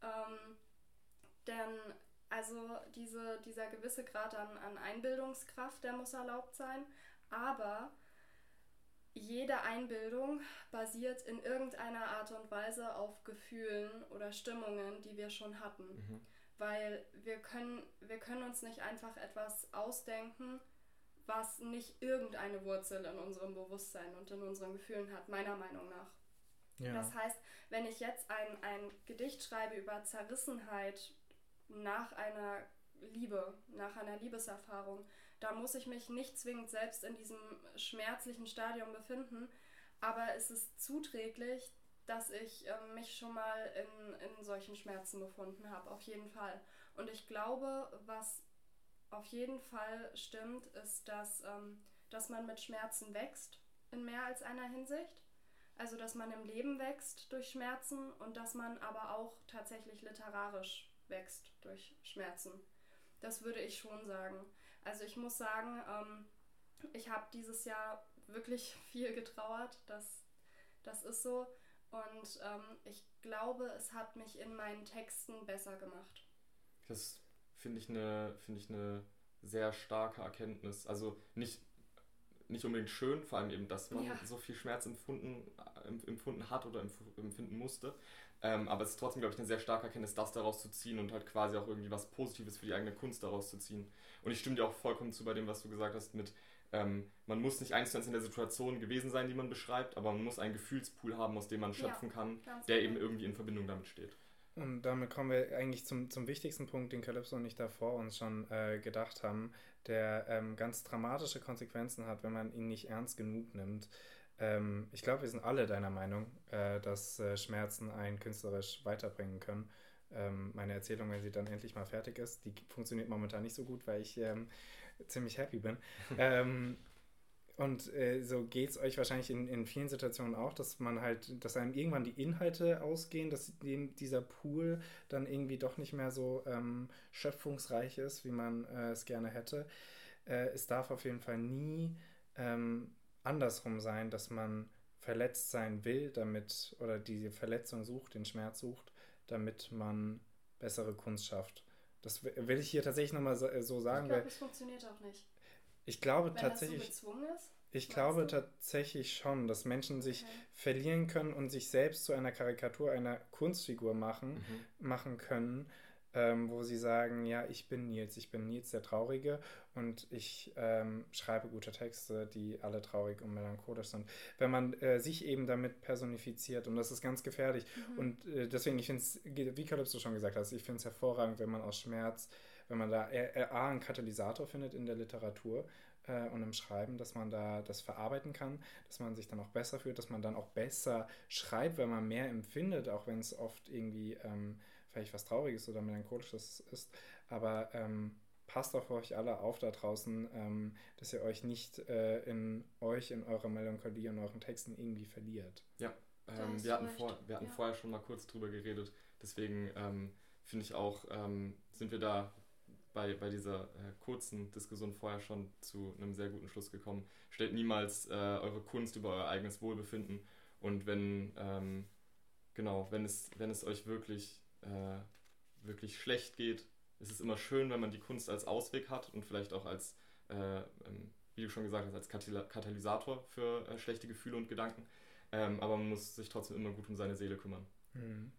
Ähm, denn also diese, dieser gewisse Grad an, an Einbildungskraft, der muss erlaubt sein. Aber jede Einbildung basiert in irgendeiner Art und Weise auf Gefühlen oder Stimmungen, die wir schon hatten. Mhm. Weil wir können, wir können uns nicht einfach etwas ausdenken, was nicht irgendeine Wurzel in unserem Bewusstsein und in unseren Gefühlen hat, meiner Meinung nach. Ja. Das heißt, wenn ich jetzt ein, ein Gedicht schreibe über Zerrissenheit nach einer Liebe, nach einer Liebeserfahrung, da muss ich mich nicht zwingend selbst in diesem schmerzlichen Stadium befinden, aber es ist zuträglich, dass ich äh, mich schon mal in, in solchen Schmerzen befunden habe, auf jeden Fall. Und ich glaube, was auf jeden Fall stimmt, ist, dass, ähm, dass man mit Schmerzen wächst, in mehr als einer Hinsicht. Also, dass man im Leben wächst durch Schmerzen und dass man aber auch tatsächlich literarisch wächst durch Schmerzen. Das würde ich schon sagen. Also, ich muss sagen, ähm, ich habe dieses Jahr wirklich viel getrauert. Das, das ist so. Und ähm, ich glaube, es hat mich in meinen Texten besser gemacht. Das finde ich eine find ich eine sehr starke Erkenntnis. Also nicht, nicht unbedingt schön, vor allem eben, dass man ja. so viel Schmerz empfunden, empfunden hat oder empfinden musste. Ähm, aber es ist trotzdem, glaube ich, eine sehr starke Erkenntnis, das daraus zu ziehen und halt quasi auch irgendwie was Positives für die eigene Kunst daraus zu ziehen. Und ich stimme dir auch vollkommen zu bei dem, was du gesagt hast, mit ähm, man muss nicht eins zu eins in der Situation gewesen sein, die man beschreibt, aber man muss einen Gefühlspool haben, aus dem man schöpfen ja, kann, der genau. eben irgendwie in Verbindung damit steht. Und damit kommen wir eigentlich zum, zum wichtigsten Punkt, den Calypso und ich da vor uns schon äh, gedacht haben, der ähm, ganz dramatische Konsequenzen hat, wenn man ihn nicht ernst genug nimmt. Ähm, ich glaube, wir sind alle deiner Meinung, äh, dass äh, Schmerzen einen künstlerisch weiterbringen können. Ähm, meine Erzählung, wenn sie dann endlich mal fertig ist, die funktioniert momentan nicht so gut, weil ich ähm, ziemlich happy bin. ähm, und äh, so geht es euch wahrscheinlich in, in vielen Situationen auch, dass man halt, dass einem irgendwann die Inhalte ausgehen, dass dem, dieser Pool dann irgendwie doch nicht mehr so ähm, schöpfungsreich ist, wie man äh, es gerne hätte. Äh, es darf auf jeden Fall nie ähm, andersrum sein, dass man verletzt sein will, damit oder diese Verletzung sucht, den Schmerz sucht, damit man bessere Kunst schafft. Das will ich hier tatsächlich nochmal äh, so sagen. Ich glaube, das funktioniert auch nicht. Ich glaube Wenn tatsächlich. Das so ist, ich glaube du? tatsächlich schon, dass Menschen sich okay. verlieren können und sich selbst zu einer Karikatur einer Kunstfigur machen, mhm. machen können, ähm, wo sie sagen, ja, ich bin Nils, ich bin Nils der Traurige und ich ähm, schreibe gute Texte, die alle traurig und melancholisch sind. Wenn man äh, sich eben damit personifiziert und das ist ganz gefährlich mhm. und äh, deswegen, ich finde es, wie Calypso schon gesagt hat, ich finde es hervorragend, wenn man aus Schmerz, wenn man da äh, A, einen Katalysator findet in der Literatur, äh, und im Schreiben, dass man da das verarbeiten kann, dass man sich dann auch besser fühlt, dass man dann auch besser schreibt, wenn man mehr empfindet, auch wenn es oft irgendwie ähm, vielleicht was Trauriges oder Melancholisches ist. Aber ähm, passt auf euch alle auf da draußen, ähm, dass ihr euch nicht äh, in euch, in eurer Melancholie, in euren Texten irgendwie verliert. Ja, ähm, wir, hatten vor, wir hatten ja. vorher schon mal kurz drüber geredet, deswegen ähm, finde ich auch, ähm, sind wir da bei, bei dieser äh, kurzen Diskussion vorher schon zu einem sehr guten Schluss gekommen. Stellt niemals äh, eure Kunst über euer eigenes Wohlbefinden und wenn, ähm, genau, wenn es, wenn es euch wirklich, äh, wirklich schlecht geht, ist es immer schön, wenn man die Kunst als Ausweg hat und vielleicht auch als, äh, ähm, wie du schon gesagt hast, als Katalysator für äh, schlechte Gefühle und Gedanken. Ähm, aber man muss sich trotzdem immer gut um seine Seele kümmern. Mhm.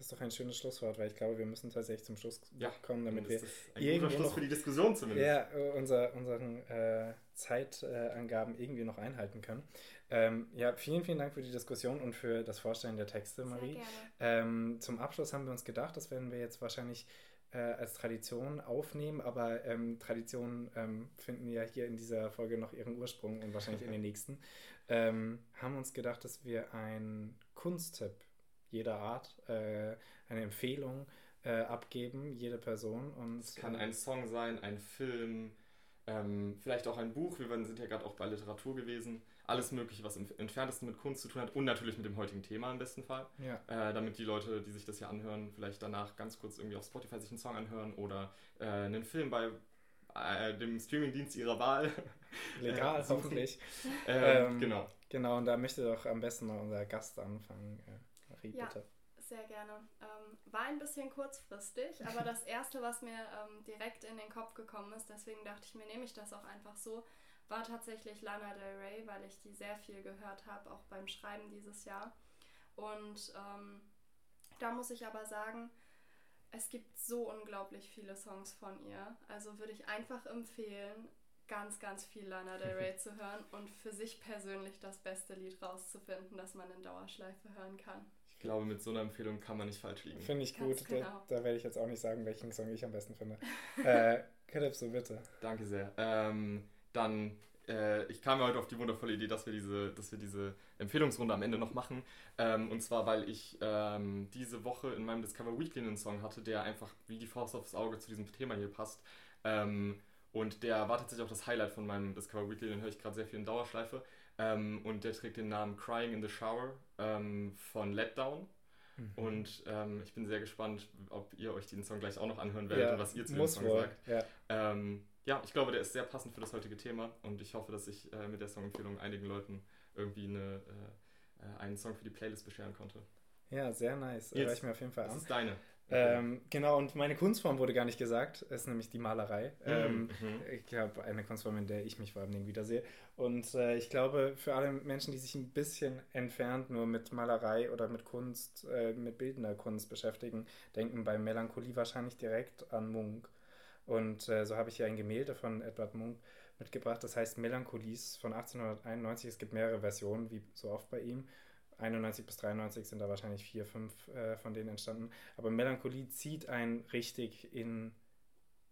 Das ist doch ein schönes Schlusswort, weil ich glaube, wir müssen tatsächlich zum Schluss ja, kommen, damit wir ein irgendwo guter Schluss noch, für die Diskussion zumindest. Ja, unser, unseren äh, Zeitangaben irgendwie noch einhalten können. Ähm, ja, vielen, vielen Dank für die Diskussion und für das Vorstellen der Texte, Marie. Ähm, zum Abschluss haben wir uns gedacht, das werden wir jetzt wahrscheinlich äh, als Tradition aufnehmen, aber ähm, Traditionen ähm, finden ja hier in dieser Folge noch ihren Ursprung und wahrscheinlich in den nächsten. Ähm, haben uns gedacht, dass wir einen Kunsttipp jeder Art, äh, eine Empfehlung äh, abgeben, jede Person. Und, es kann ein Song sein, ein Film, ähm, vielleicht auch ein Buch. Wir sind ja gerade auch bei Literatur gewesen alles Mögliche, was im entferntesten mit Kunst zu tun hat und natürlich mit dem heutigen Thema im besten Fall. Ja. Äh, damit die Leute, die sich das hier anhören, vielleicht danach ganz kurz irgendwie auf Spotify sich einen Song anhören oder äh, einen Film bei äh, dem Streamingdienst ihrer Wahl. Legal, hoffentlich. Ähm, ähm, genau. Genau, und da möchte doch am besten mal unser Gast anfangen. Marie, ja. bitte sehr gerne. Ähm, war ein bisschen kurzfristig, aber das erste, was mir ähm, direkt in den Kopf gekommen ist, deswegen dachte ich mir, nehme ich das auch einfach so, war tatsächlich Lana Del Rey, weil ich die sehr viel gehört habe, auch beim Schreiben dieses Jahr. Und ähm, da muss ich aber sagen, es gibt so unglaublich viele Songs von ihr. Also würde ich einfach empfehlen, ganz, ganz viel Lana Del Rey zu hören und für sich persönlich das beste Lied rauszufinden, das man in Dauerschleife hören kann. Ich glaube, mit so einer Empfehlung kann man nicht falsch liegen. Finde ich gut. Genau. Da, da, werde ich jetzt auch nicht sagen, welchen Song ich am besten finde. äh, Calypso, bitte. Danke sehr. Ähm, dann, äh, ich kam ja heute auf die wundervolle Idee, dass wir diese, dass wir diese Empfehlungsrunde am Ende noch machen. Ähm, und zwar, weil ich ähm, diese Woche in meinem Discover Weekly einen Song hatte, der einfach wie die Faust aufs Auge zu diesem Thema hier passt. Ähm, und der war tatsächlich auch das Highlight von meinem Discover Weekly, den höre ich gerade sehr viel in Dauerschleife. Ähm, und der trägt den Namen Crying in the Shower ähm, von Letdown. Mhm. Und ähm, ich bin sehr gespannt, ob ihr euch den Song gleich auch noch anhören werdet ja, und was ihr zu dem Song wohl. sagt. Ja. Ähm, ja, ich glaube, der ist sehr passend für das heutige Thema und ich hoffe, dass ich äh, mit der Songempfehlung einigen Leuten irgendwie eine, äh, äh einen Song für die Playlist bescheren konnte. Ja, sehr nice. Jetzt, ich mir auf jeden Fall an. Das ist deine. Ähm, genau, und meine Kunstform wurde gar nicht gesagt, ist nämlich die Malerei. Mhm. Ähm, mhm. Ich habe eine Kunstform, in der ich mich vor allem wiedersehe. Und äh, ich glaube, für alle Menschen, die sich ein bisschen entfernt nur mit Malerei oder mit Kunst, äh, mit bildender Kunst beschäftigen, denken bei Melancholie wahrscheinlich direkt an Munk. Und äh, so habe ich hier ein Gemälde von Edward Munk mitgebracht, das heißt Melancholies von 1891. Es gibt mehrere Versionen, wie so oft bei ihm. 91 bis 93 sind da wahrscheinlich vier, fünf äh, von denen entstanden. Aber Melancholie zieht einen richtig in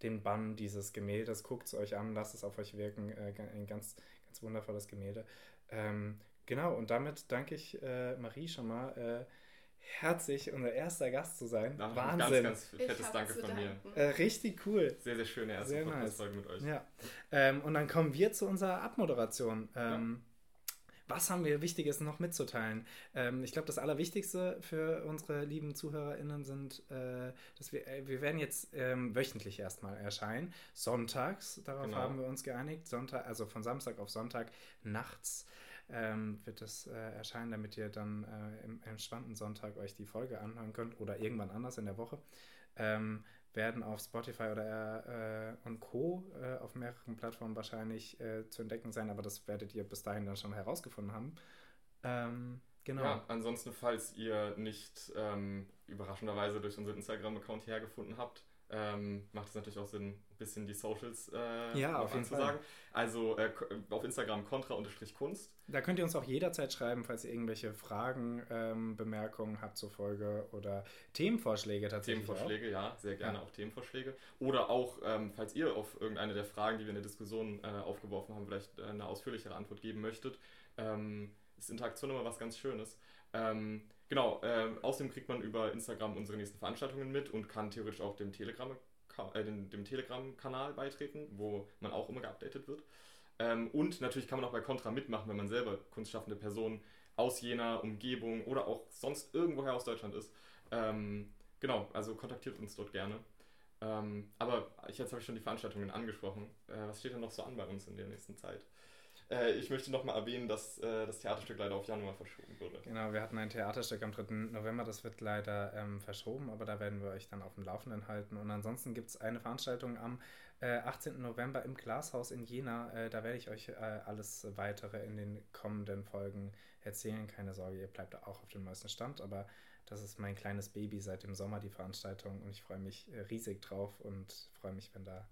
den Bann dieses Gemäldes. Guckt es euch an, lasst es auf euch wirken. Äh, ein ganz, ganz wundervolles Gemälde. Ähm, genau, und damit danke ich äh, Marie schon mal äh, herzlich, unser erster Gast zu sein. Ach, Wahnsinn. Ganz, ganz fettes Danke von mir. Äh, richtig cool. Sehr, sehr schöne erste sehr nice. mit euch. Ja. Ähm, und dann kommen wir zu unserer Abmoderation. Ähm, ja. Was haben wir Wichtiges noch mitzuteilen? Ähm, ich glaube, das Allerwichtigste für unsere lieben ZuhörerInnen sind, äh, dass wir, äh, wir werden jetzt ähm, wöchentlich erstmal erscheinen. Sonntags, darauf genau. haben wir uns geeinigt. Sonntag, also von Samstag auf Sonntag nachts ähm, wird es äh, erscheinen, damit ihr dann äh, im entspannten Sonntag euch die Folge anhören könnt oder irgendwann anders in der Woche. Ähm, werden auf Spotify oder äh, und Co. Äh, auf mehreren Plattformen wahrscheinlich äh, zu entdecken sein, aber das werdet ihr bis dahin dann schon herausgefunden haben. Ähm, genau. Ja, ansonsten, falls ihr nicht ähm, überraschenderweise durch unseren Instagram-Account hergefunden habt, ähm, macht es natürlich auch Sinn, ein bisschen die Socials äh, ja, auf jeden Fall. sagen. Also äh, auf Instagram contra-kunst. Da könnt ihr uns auch jederzeit schreiben, falls ihr irgendwelche Fragen, ähm, Bemerkungen habt zur Folge oder Themenvorschläge tatsächlich. Themenvorschläge, auch. ja, sehr gerne ja. auch Themenvorschläge. Oder auch, ähm, falls ihr auf irgendeine der Fragen, die wir in der Diskussion äh, aufgeworfen haben, vielleicht äh, eine ausführlichere Antwort geben möchtet. Ähm, ist Interaktion immer was ganz Schönes. Ähm, Genau, äh, außerdem kriegt man über Instagram unsere nächsten Veranstaltungen mit und kann theoretisch auch dem Telegram äh, dem, Telegram-Kanal beitreten, wo man auch immer geupdatet wird. Ähm, und natürlich kann man auch bei Contra mitmachen, wenn man selber kunstschaffende Person aus jener Umgebung oder auch sonst irgendwoher aus Deutschland ist. Ähm, genau, also kontaktiert uns dort gerne. Ähm, aber jetzt habe ich schon die Veranstaltungen angesprochen. Äh, was steht denn noch so an bei uns in der nächsten Zeit? Äh, ich möchte noch mal erwähnen, dass äh, das Theaterstück leider auf Januar verschoben wurde. Genau, wir hatten ein Theaterstück am 3. November, das wird leider ähm, verschoben, aber da werden wir euch dann auf dem Laufenden halten. Und ansonsten gibt es eine Veranstaltung am 18. Äh, November im Glashaus in Jena. Äh, da werde ich euch äh, alles weitere in den kommenden Folgen erzählen. Keine Sorge, ihr bleibt auch auf dem neuesten Stand, aber das ist mein kleines Baby seit dem Sommer, die Veranstaltung. Und ich freue mich riesig drauf und freue mich, wenn da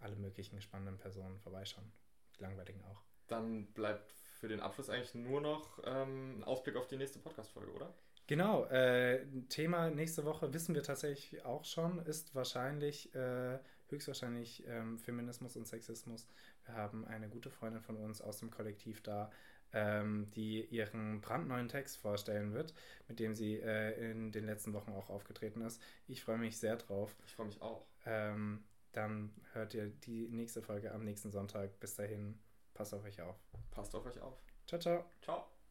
alle möglichen spannenden Personen vorbeischauen. Die langweiligen auch. Dann bleibt für den Abschluss eigentlich nur noch ähm, ein Ausblick auf die nächste Podcast-Folge, oder? Genau, äh, Thema nächste Woche wissen wir tatsächlich auch schon, ist wahrscheinlich, äh, höchstwahrscheinlich ähm, Feminismus und Sexismus. Wir haben eine gute Freundin von uns aus dem Kollektiv da, ähm, die ihren brandneuen Text vorstellen wird, mit dem sie äh, in den letzten Wochen auch aufgetreten ist. Ich freue mich sehr drauf. Ich freue mich auch. Ähm, dann hört ihr die nächste Folge am nächsten Sonntag. Bis dahin, passt auf euch auf. Passt auf euch auf. Ciao, ciao. Ciao.